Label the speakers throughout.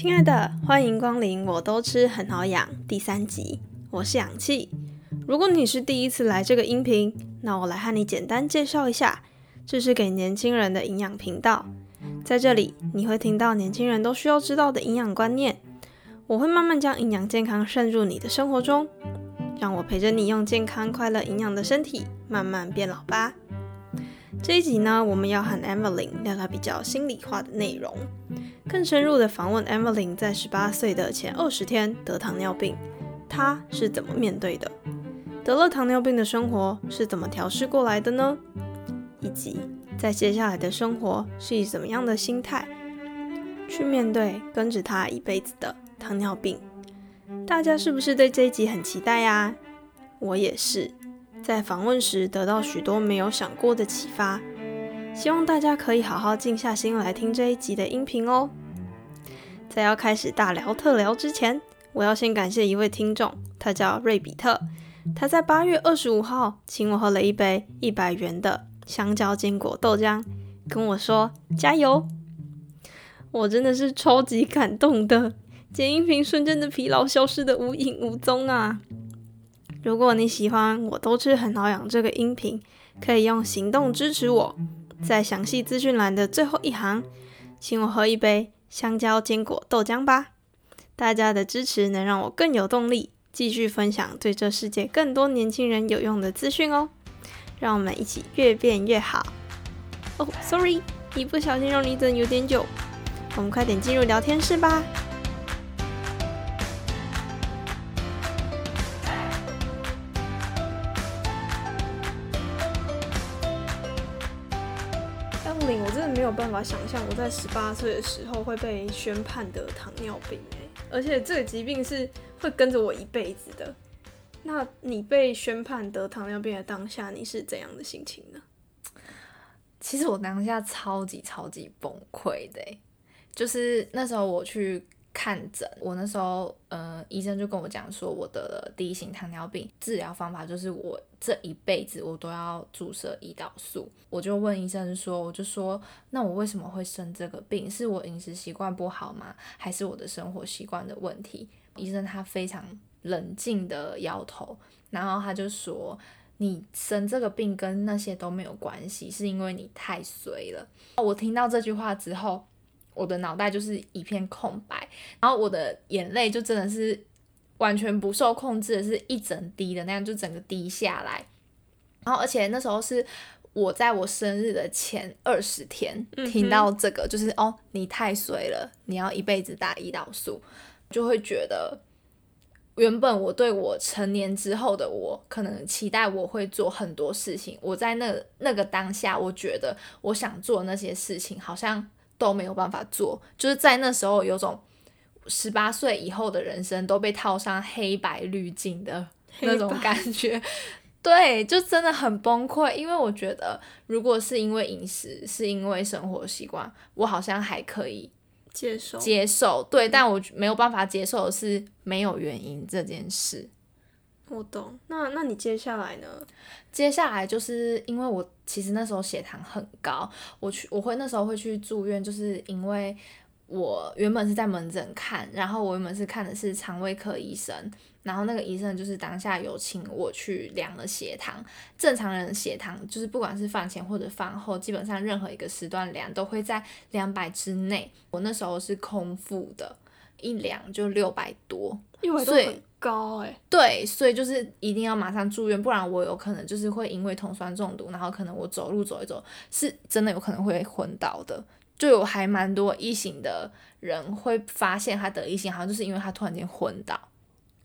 Speaker 1: 亲爱的，欢迎光临，我都吃很好养第三集，我是氧气。如果你是第一次来这个音频，那我来和你简单介绍一下，这是给年轻人的营养频道，在这里你会听到年轻人都需要知道的营养观念，我会慢慢将营养健康渗入你的生活中，让我陪着你用健康、快乐、营养的身体慢慢变老吧。这一集呢，我们要和 Emily 聊聊比较心里话的内容，更深入的访问 Emily 在十八岁的前二十天得糖尿病，她是怎么面对的？得了糖尿病的生活是怎么调试过来的呢？以及在接下来的生活是以怎么样的心态去面对跟着她一辈子的糖尿病？大家是不是对这一集很期待呀？我也是。在访问时得到许多没有想过的启发，希望大家可以好好静下心来听这一集的音频哦。在要开始大聊特聊之前，我要先感谢一位听众，他叫瑞比特，他在八月二十五号请我喝了一杯一百元的香蕉坚果豆浆，跟我说加油。我真的是超级感动的，剪音频瞬间的疲劳消失的无影无踪啊！如果你喜欢我都吃很好养这个音频，可以用行动支持我，在详细资讯栏的最后一行，请我喝一杯香蕉坚果豆浆吧。大家的支持能让我更有动力，继续分享对这世界更多年轻人有用的资讯哦。让我们一起越变越好。哦，sorry，一不小心让你等有点久，我们快点进入聊天室吧。有办法想象我在十八岁的时候会被宣判得糖尿病哎，而且这个疾病是会跟着我一辈子的。那你被宣判得糖尿病的当下，你是怎样的心情呢？
Speaker 2: 其实我当下超级超级崩溃的，就是那时候我去。看诊，我那时候，呃，医生就跟我讲说，我得了第一型糖尿病，治疗方法就是我这一辈子我都要注射胰岛素。我就问医生说，我就说，那我为什么会生这个病？是我饮食习惯不好吗？还是我的生活习惯的问题？医生他非常冷静的摇头，然后他就说，你生这个病跟那些都没有关系，是因为你太衰了。我听到这句话之后。我的脑袋就是一片空白，然后我的眼泪就真的是完全不受控制的，是一整滴的那样，就整个滴下来。然后，而且那时候是我在我生日的前二十天听到这个，就是哦，你太衰了，你要一辈子打胰岛素，就会觉得原本我对我成年之后的我，可能期待我会做很多事情，我在那那个当下，我觉得我想做那些事情，好像。都没有办法做，就是在那时候有种十八岁以后的人生都被套上黑白滤镜的那种感觉，对，就真的很崩溃。因为我觉得，如果是因为饮食，是因为生活习惯，我好像还可以
Speaker 1: 接受
Speaker 2: 接受，对，但我没有办法接受的是没有原因这件事。
Speaker 1: 我懂，那那你接下来呢？
Speaker 2: 接下来就是因为我其实那时候血糖很高，我去我会那时候会去住院，就是因为我原本是在门诊看，然后我原本是看的是肠胃科医生，然后那个医生就是当下有请我去量了血糖，正常人血糖就是不管是饭前或者饭后，基本上任何一个时段量都会在两百之内，我那时候是空腹的，一量就六百多，
Speaker 1: 所以。高哎，
Speaker 2: 对，所以就是一定要马上住院，不然我有可能就是会因为酮酸中毒，然后可能我走路走一走，是真的有可能会昏倒的。就有还蛮多一型的人会发现他得一型，好像就是因为他突然间昏倒。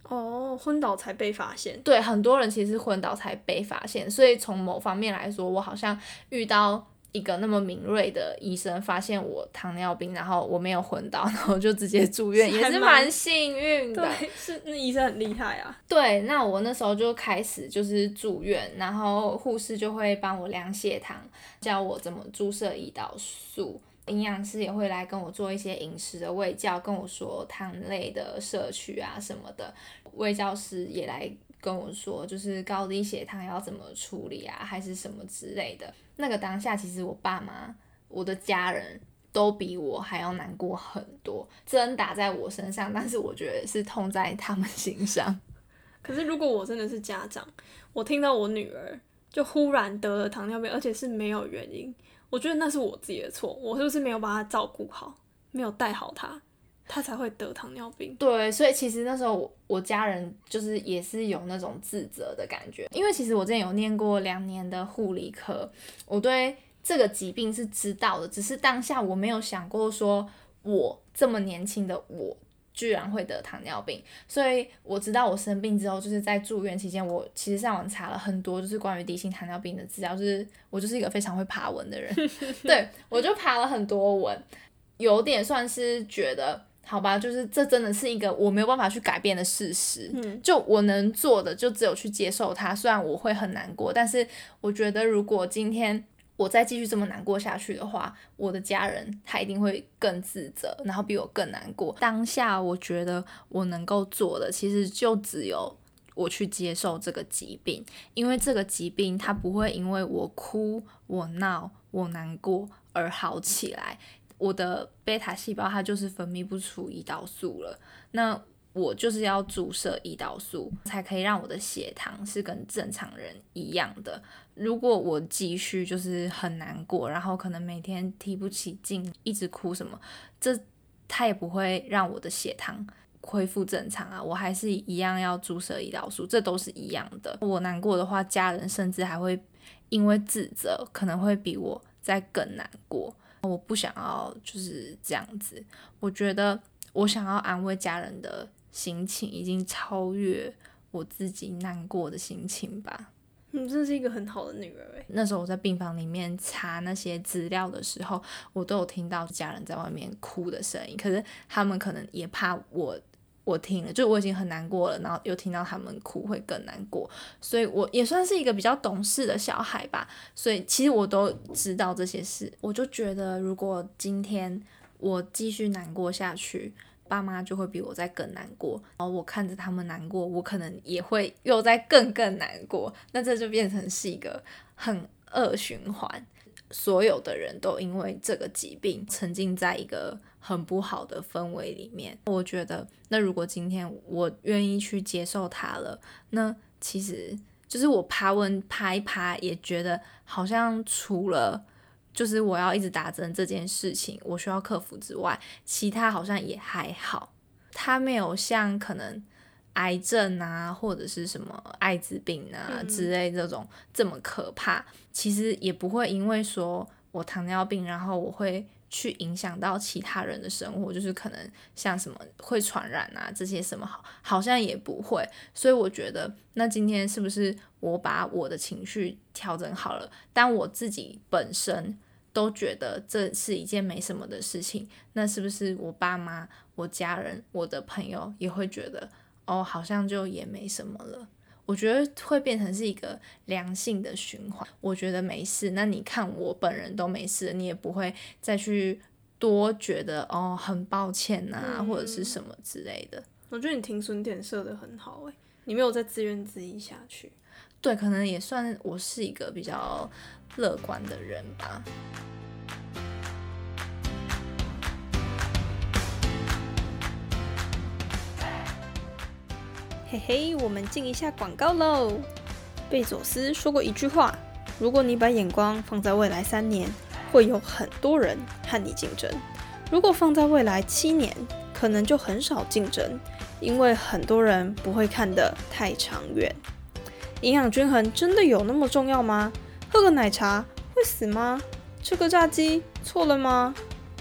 Speaker 1: 哦，昏倒才被发现。
Speaker 2: 对，很多人其实昏倒才被发现，所以从某方面来说，我好像遇到。一个那么敏锐的医生发现我糖尿病，然后我没有昏倒，然后就直接住院，也是蛮幸运的。
Speaker 1: 对，是那医生很厉害啊。
Speaker 2: 对，那我那时候就开始就是住院，然后护士就会帮我量血糖，教我怎么注射胰岛素，营养师也会来跟我做一些饮食的喂教，跟我说糖类的摄取啊什么的。喂教师也来跟我说，就是高低血糖要怎么处理啊，还是什么之类的。那个当下，其实我爸妈、我的家人都比我还要难过很多。针打在我身上，但是我觉得是痛在他们心上。
Speaker 1: 可是如果我真的是家长，我听到我女儿就忽然得了糖尿病，而且是没有原因，我觉得那是我自己的错，我是不是没有把她照顾好，没有带好她，他才会得糖尿病？
Speaker 2: 对，所以其实那时候我我家人就是也是有那种自责的感觉，因为其实我之前有念过两年的护理科，我对这个疾病是知道的，只是当下我没有想过说我这么年轻的我。居然会得糖尿病，所以我知道我生病之后，就是在住院期间，我其实上网查了很多，就是关于低型糖尿病的资料。就是我就是一个非常会爬文的人，对我就爬了很多文，有点算是觉得好吧，就是这真的是一个我没有办法去改变的事实。嗯，就我能做的就只有去接受它，虽然我会很难过，但是我觉得如果今天。我再继续这么难过下去的话，我的家人他一定会更自责，然后比我更难过。当下我觉得我能够做的，其实就只有我去接受这个疾病，因为这个疾病它不会因为我哭、我闹、我难过而好起来。我的贝塔细胞它就是分泌不出胰岛素了，那。我就是要注射胰岛素，才可以让我的血糖是跟正常人一样的。如果我继续就是很难过，然后可能每天提不起劲，一直哭什么，这它也不会让我的血糖恢复正常啊。我还是一样要注射胰岛素，这都是一样的。我难过的话，家人甚至还会因为自责，可能会比我再更难过。我不想要就是这样子，我觉得我想要安慰家人的。心情已经超越我自己难过的心情吧。
Speaker 1: 你真是一个很好的女儿诶。
Speaker 2: 那时候我在病房里面查那些资料的时候，我都有听到家人在外面哭的声音。可是他们可能也怕我，我听了就我已经很难过了，然后又听到他们哭会更难过。所以我也算是一个比较懂事的小孩吧。所以其实我都知道这些事，我就觉得如果今天我继续难过下去。爸妈就会比我在更难过，然后我看着他们难过，我可能也会又在更更难过，那这就变成是一个很恶循环，所有的人都因为这个疾病沉浸在一个很不好的氛围里面。我觉得，那如果今天我愿意去接受它了，那其实就是我爬文爬一爬，也觉得好像除了。就是我要一直打针这件事情，我需要克服之外，其他好像也还好。它没有像可能癌症啊，或者是什么艾滋病啊之类这种这么可怕。其实也不会因为说我糖尿病，然后我会去影响到其他人的生活，就是可能像什么会传染啊这些什么好，好像也不会。所以我觉得，那今天是不是我把我的情绪调整好了，但我自己本身。都觉得这是一件没什么的事情，那是不是我爸妈、我家人、我的朋友也会觉得哦，好像就也没什么了？我觉得会变成是一个良性的循环。我觉得没事，那你看我本人都没事，你也不会再去多觉得哦，很抱歉呐，或者是什么之类的。
Speaker 1: 我觉得你停损点设的很好诶，你没有再自怨自艾下去。
Speaker 2: 对，可能也算我是一个比较乐观的人吧。
Speaker 1: 嘿嘿，我们进一下广告喽。贝佐斯说过一句话：“如果你把眼光放在未来三年，会有很多人和你竞争；如果放在未来七年，可能就很少竞争，因为很多人不会看得太长远。”营养均衡真的有那么重要吗？喝个奶茶会死吗？吃个炸鸡错了吗？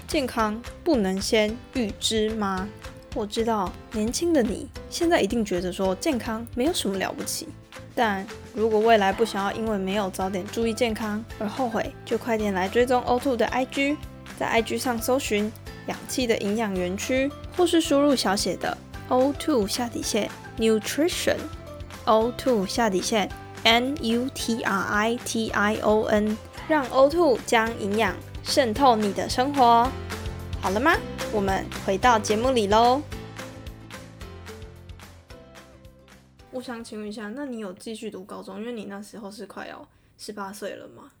Speaker 1: 健康不能先预知吗？我知道年轻的你现在一定觉得说健康没有什么了不起，但如果未来不想要因为没有早点注意健康而后悔，就快点来追踪 O2 的 IG，在 IG 上搜寻氧气的营养园区，或是输入小写的 O2 下底线 Nutrition。O two 下底线 N U T R I T I O N，让 O two 将营养渗透你的生活。好了吗？我们回到节目里喽。我想请问一下，那你有继续读高中？因为你那时候是快要十八岁了吗？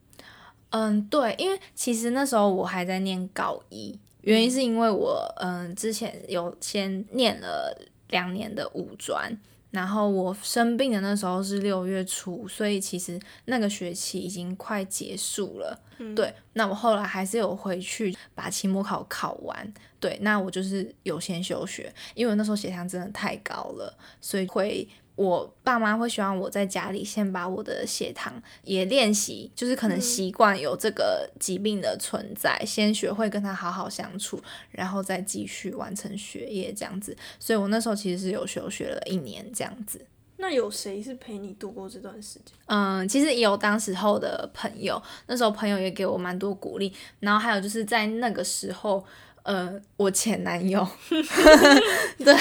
Speaker 2: 嗯，对，因为其实那时候我还在念高一，原因是因为我嗯之前有先念了两年的五专。然后我生病的那时候是六月初，所以其实那个学期已经快结束了。对，那我后来还是有回去把期末考考完。对，那我就是有先休学，因为我那时候血糖真的太高了，所以会。我爸妈会希望我在家里先把我的血糖也练习，就是可能习惯有这个疾病的存在，先学会跟他好好相处，然后再继续完成学业这样子。所以我那时候其实是有休学了一年这样子。
Speaker 1: 那有谁是陪你度过这段时间？
Speaker 2: 嗯，其实也有当时候的朋友，那时候朋友也给我蛮多鼓励，然后还有就是在那个时候。呃，我前男友，对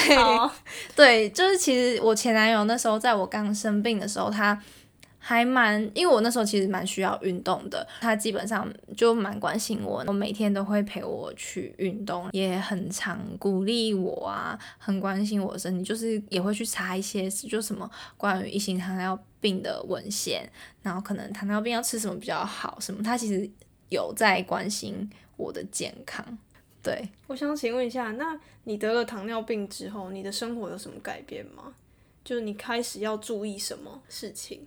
Speaker 2: 对，就是其实我前男友那时候在我刚生病的时候，他还蛮，因为我那时候其实蛮需要运动的，他基本上就蛮关心我，我每天都会陪我去运动，也很常鼓励我啊，很关心我的身体，就是也会去查一些就什么关于一型糖尿病的文献，然后可能糖尿病要吃什么比较好，什么他其实有在关心我的健康。对，
Speaker 1: 我想请问一下，那你得了糖尿病之后，你的生活有什么改变吗？就是你开始要注意什么事情？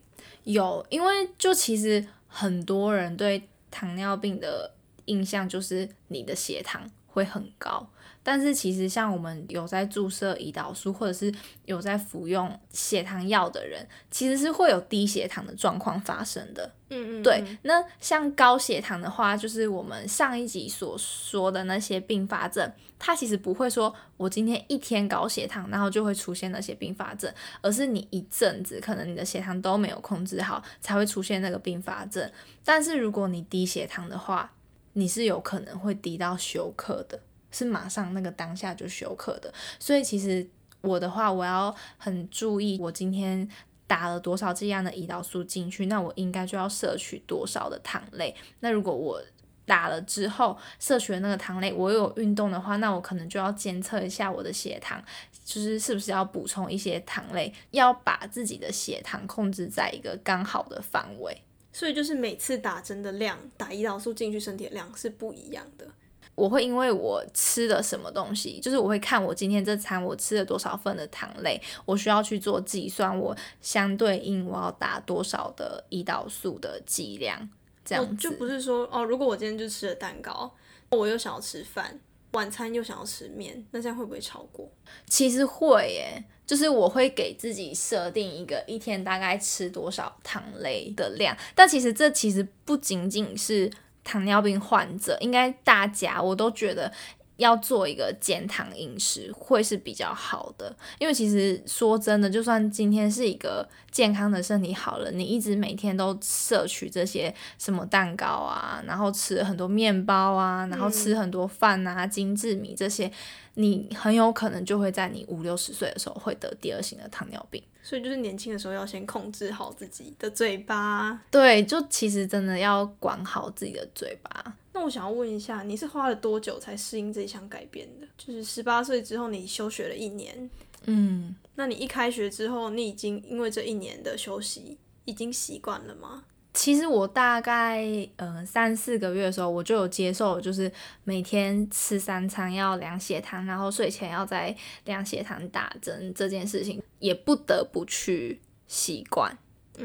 Speaker 2: 有，因为就其实很多人对糖尿病的印象就是你的血糖会很高。但是其实像我们有在注射胰岛素，或者是有在服用血糖药的人，其实是会有低血糖的状况发生的。
Speaker 1: 嗯嗯，
Speaker 2: 对。那像高血糖的话，就是我们上一集所说的那些并发症，它其实不会说我今天一天高血糖，然后就会出现那些并发症，而是你一阵子可能你的血糖都没有控制好，才会出现那个并发症。但是如果你低血糖的话，你是有可能会低到休克的。是马上那个当下就休克的，所以其实我的话，我要很注意，我今天打了多少剂量的胰岛素进去，那我应该就要摄取多少的糖类。那如果我打了之后摄取的那个糖类，我有运动的话，那我可能就要监测一下我的血糖，就是是不是要补充一些糖类，要把自己的血糖控制在一个刚好的范围。
Speaker 1: 所以就是每次打针的量，打胰岛素进去身体的量是不一样的。
Speaker 2: 我会因为我吃了什么东西，就是我会看我今天这餐我吃了多少份的糖类，我需要去做计算，我相对应我要打多少的胰岛素的剂量，这样子。
Speaker 1: 就不是说哦，如果我今天就吃了蛋糕，我又想要吃饭，晚餐又想要吃面，那这样会不会超过？
Speaker 2: 其实会耶，就是我会给自己设定一个一天大概吃多少糖类的量，但其实这其实不仅仅是。糖尿病患者应该大家我都觉得要做一个减糖饮食会是比较好的，因为其实说真的，就算今天是一个健康的身体好了，你一直每天都摄取这些什么蛋糕啊，然后吃很多面包啊，然后吃很多饭啊、精致米这些，你很有可能就会在你五六十岁的时候会得第二型的糖尿病。
Speaker 1: 所以就是年轻的时候要先控制好自己的嘴巴，
Speaker 2: 对，就其实真的要管好自己的嘴巴。
Speaker 1: 那我想要问一下，你是花了多久才适应这一项改变的？就是十八岁之后你休学了一年，
Speaker 2: 嗯，
Speaker 1: 那你一开学之后，你已经因为这一年的休息已经习惯了吗？
Speaker 2: 其实我大概呃三四个月的时候，我就有接受，就是每天吃三餐要量血糖，然后睡前要在量血糖打针这件事情，也不得不去习惯，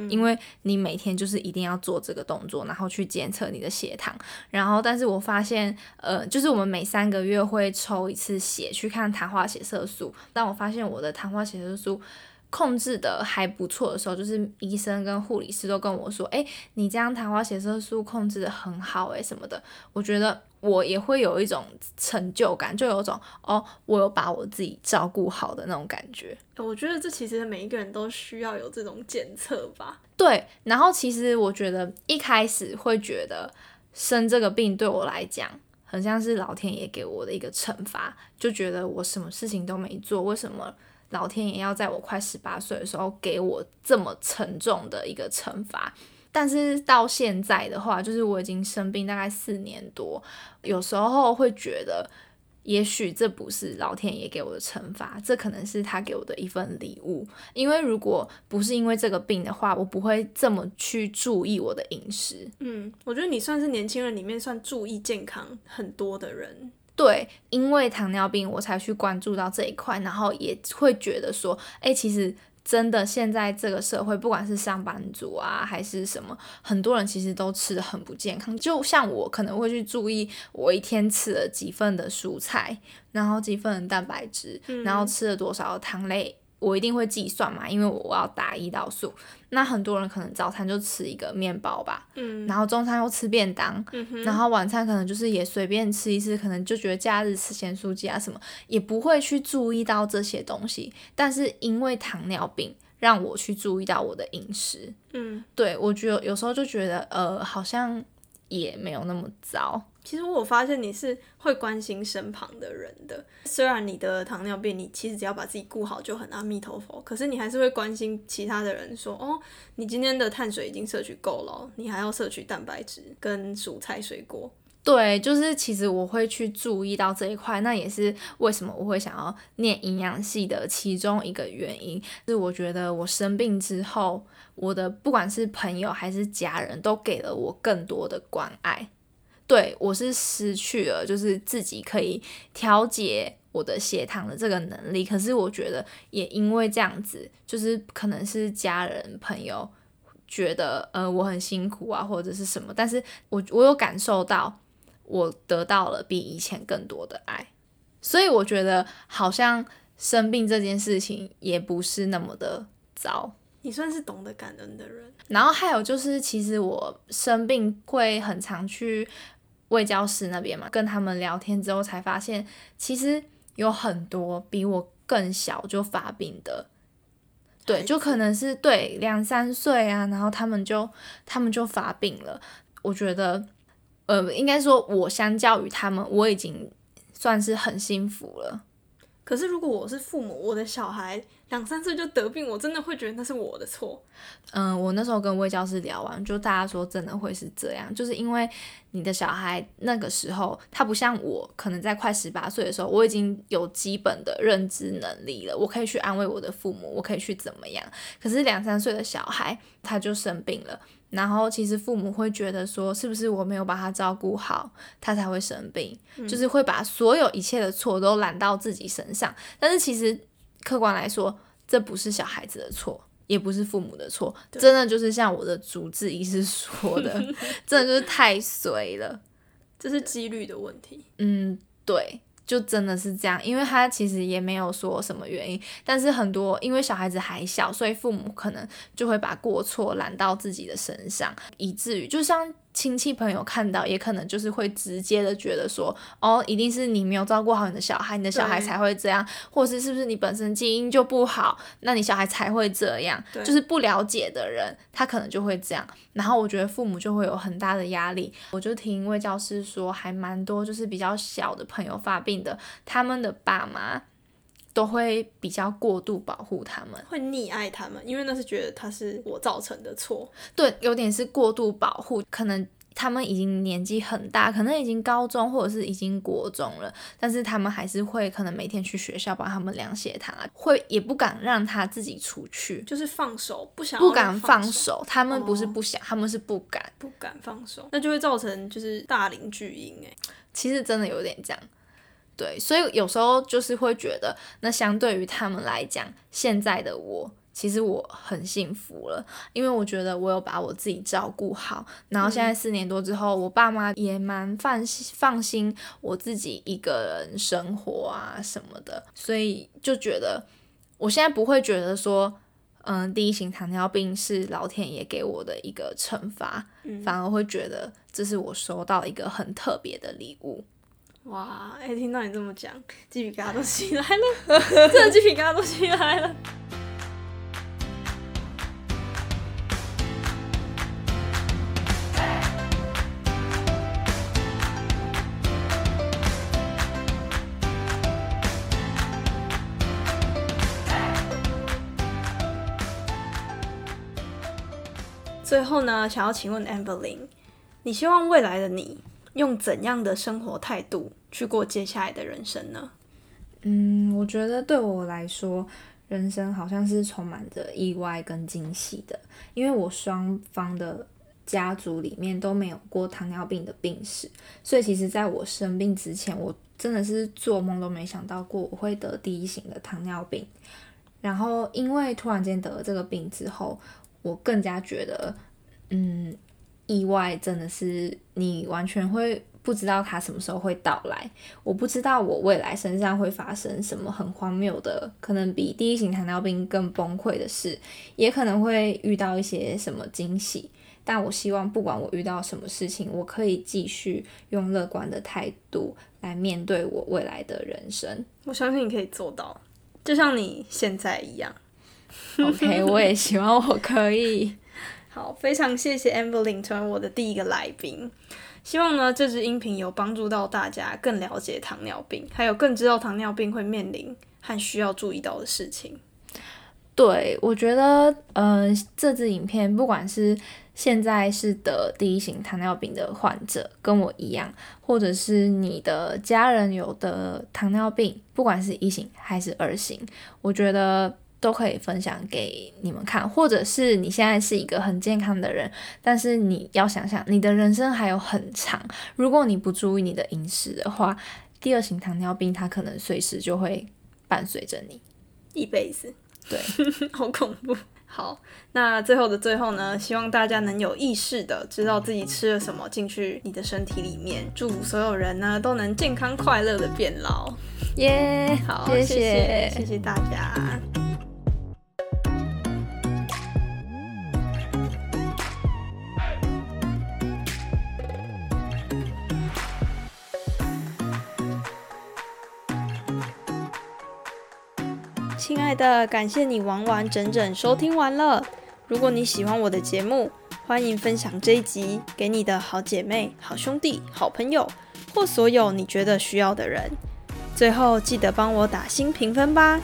Speaker 2: 因为你每天就是一定要做这个动作，然后去监测你的血糖。然后，但是我发现，呃，就是我们每三个月会抽一次血去看糖化血色素，但我发现我的糖化血色素。控制的还不错的时候，就是医生跟护理师都跟我说：“哎，你这样糖化血色素控制的很好，哎什么的。”我觉得我也会有一种成就感，就有种哦，我有把我自己照顾好的那种感觉。
Speaker 1: 我觉得这其实每一个人都需要有这种检测吧。
Speaker 2: 对，然后其实我觉得一开始会觉得生这个病对我来讲，很像是老天爷给我的一个惩罚，就觉得我什么事情都没做，为什么？老天爷要在我快十八岁的时候给我这么沉重的一个惩罚，但是到现在的话，就是我已经生病大概四年多，有时候会觉得也许这不是老天爷给我的惩罚，这可能是他给我的一份礼物。因为如果不是因为这个病的话，我不会这么去注意我的饮食。
Speaker 1: 嗯，我觉得你算是年轻人里面算注意健康很多的人。
Speaker 2: 对，因为糖尿病我才去关注到这一块，然后也会觉得说，哎，其实。真的，现在这个社会，不管是上班族啊，还是什么，很多人其实都吃的很不健康。就像我可能会去注意，我一天吃了几份的蔬菜，然后几份蛋白质，然后吃了多少糖类。我一定会计算嘛，因为我要打胰岛素。那很多人可能早餐就吃一个面包吧，嗯，然后中餐又吃便当，嗯然后晚餐可能就是也随便吃一次，可能就觉得假日吃咸酥鸡啊什么，也不会去注意到这些东西。但是因为糖尿病，让我去注意到我的饮食，嗯，对我觉得有时候就觉得，呃，好像也没有那么糟。
Speaker 1: 其实我发现你是会关心身旁的人的，虽然你的糖尿病，你其实只要把自己顾好就很阿弥陀佛，可是你还是会关心其他的人，说哦，你今天的碳水已经摄取够了，你还要摄取蛋白质跟蔬菜水果。
Speaker 2: 对，就是其实我会去注意到这一块，那也是为什么我会想要念营养系的其中一个原因，是我觉得我生病之后，我的不管是朋友还是家人都给了我更多的关爱。对我是失去了，就是自己可以调节我的血糖的这个能力。可是我觉得也因为这样子，就是可能是家人朋友觉得呃我很辛苦啊，或者是什么。但是我我有感受到我得到了比以前更多的爱，所以我觉得好像生病这件事情也不是那么的糟。
Speaker 1: 你算是懂得感恩的人。
Speaker 2: 然后还有就是，其实我生病会很常去。卫教师那边嘛，跟他们聊天之后才发现，其实有很多比我更小就发病的，对，就可能是对两三岁啊，然后他们就他们就发病了。我觉得，呃，应该说，我相较于他们，我已经算是很幸福了。
Speaker 1: 可是如果我是父母，我的小孩。两三岁就得病，我真的会觉得那是我的错。
Speaker 2: 嗯，我那时候跟魏教师聊完，就大家说真的会是这样，就是因为你的小孩那个时候他不像我，可能在快十八岁的时候，我已经有基本的认知能力了，我可以去安慰我的父母，我可以去怎么样。可是两三岁的小孩他就生病了，然后其实父母会觉得说，是不是我没有把他照顾好，他才会生病，就是会把所有一切的错都揽到自己身上。但是其实。客观来说，这不是小孩子的错，也不是父母的错，真的就是像我的主治医师说的，真的就是太随了，
Speaker 1: 这是几率的问题。
Speaker 2: 嗯，对。就真的是这样，因为他其实也没有说什么原因，但是很多因为小孩子还小，所以父母可能就会把过错揽到自己的身上，以至于就像亲戚朋友看到，也可能就是会直接的觉得说，哦，一定是你没有照顾好你的小孩，你的小孩才会这样，或是是不是你本身基因就不好，那你小孩才会这样，就是不了解的人，他可能就会这样。然后我觉得父母就会有很大的压力。我就听一位教师说，还蛮多就是比较小的朋友发病的，他们的爸妈都会比较过度保护他们，
Speaker 1: 会溺爱他们，因为那是觉得他是我造成的错。
Speaker 2: 对，有点是过度保护，可能。他们已经年纪很大，可能已经高中或者是已经国中了，但是他们还是会可能每天去学校帮他们量血糖，会也不敢让他自己出去，
Speaker 1: 就是放手不想
Speaker 2: 不敢放手。他们不是不想，他们是不敢
Speaker 1: 不敢放手，那就会造成就是大龄巨婴哎，
Speaker 2: 其实真的有点这样，对，所以有时候就是会觉得，那相对于他们来讲，现在的我。其实我很幸福了，因为我觉得我有把我自己照顾好，然后现在四年多之后，我爸妈也蛮放放心我自己一个人生活啊什么的，所以就觉得我现在不会觉得说，嗯，第一型糖尿病是老天爷给我的一个惩罚，反而会觉得这是我收到一个很特别的礼物。
Speaker 1: 哇，哎，听到你这么讲，鸡皮疙瘩都起来了，真的鸡皮疙瘩都起来了。最后呢，想要请问 Amberlin，你希望未来的你用怎样的生活态度去过接下来的人生呢？
Speaker 2: 嗯，我觉得对我来说，人生好像是充满着意外跟惊喜的，因为我双方的家族里面都没有过糖尿病的病史，所以其实在我生病之前，我真的是做梦都没想到过我会得第一型的糖尿病。然后因为突然间得了这个病之后，我更加觉得，嗯，意外真的是你完全会。不知道它什么时候会到来，我不知道我未来身上会发生什么很荒谬的，可能比第一型糖尿病更崩溃的事，也可能会遇到一些什么惊喜。但我希望，不管我遇到什么事情，我可以继续用乐观的态度来面对我未来的人生。
Speaker 1: 我相信你可以做到，就像你现在一样。
Speaker 2: OK，我也希望我可以。
Speaker 1: 好，非常谢谢 Amberlin 成为我的第一个来宾。希望呢，这支音频有帮助到大家更了解糖尿病，还有更知道糖尿病会面临和需要注意到的事情。
Speaker 2: 对，我觉得，嗯，这支影片不管是现在是得第一型糖尿病的患者，跟我一样，或者是你的家人有的糖尿病，不管是一型还是二型，我觉得。都可以分享给你们看，或者是你现在是一个很健康的人，但是你要想想，你的人生还有很长。如果你不注意你的饮食的话，第二型糖尿病它可能随时就会伴随着你
Speaker 1: 一辈子。
Speaker 2: 对，
Speaker 1: 好恐怖。好，那最后的最后呢，希望大家能有意识的知道自己吃了什么进去你的身体里面。祝所有人呢都能健康快乐的变老。
Speaker 2: 耶，
Speaker 1: 好，谢谢，谢谢大家。的，感谢你完完整整收听完了。如果你喜欢我的节目，欢迎分享这一集给你的好姐妹、好兄弟、好朋友，或所有你觉得需要的人。最后记得帮我打新评分吧。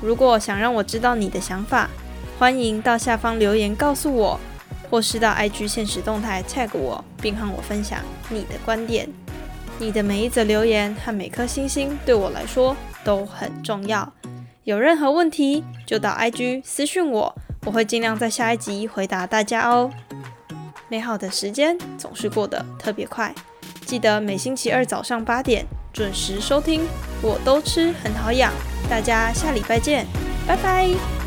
Speaker 1: 如果想让我知道你的想法，欢迎到下方留言告诉我，或是到 IG 现实动态 tag 我，并和我分享你的观点。你的每一则留言和每颗星星对我来说都很重要。有任何问题就到 IG 私讯我，我会尽量在下一集回答大家哦。美好的时间总是过得特别快，记得每星期二早上八点准时收听。我都吃很好养，大家下礼拜见，拜拜。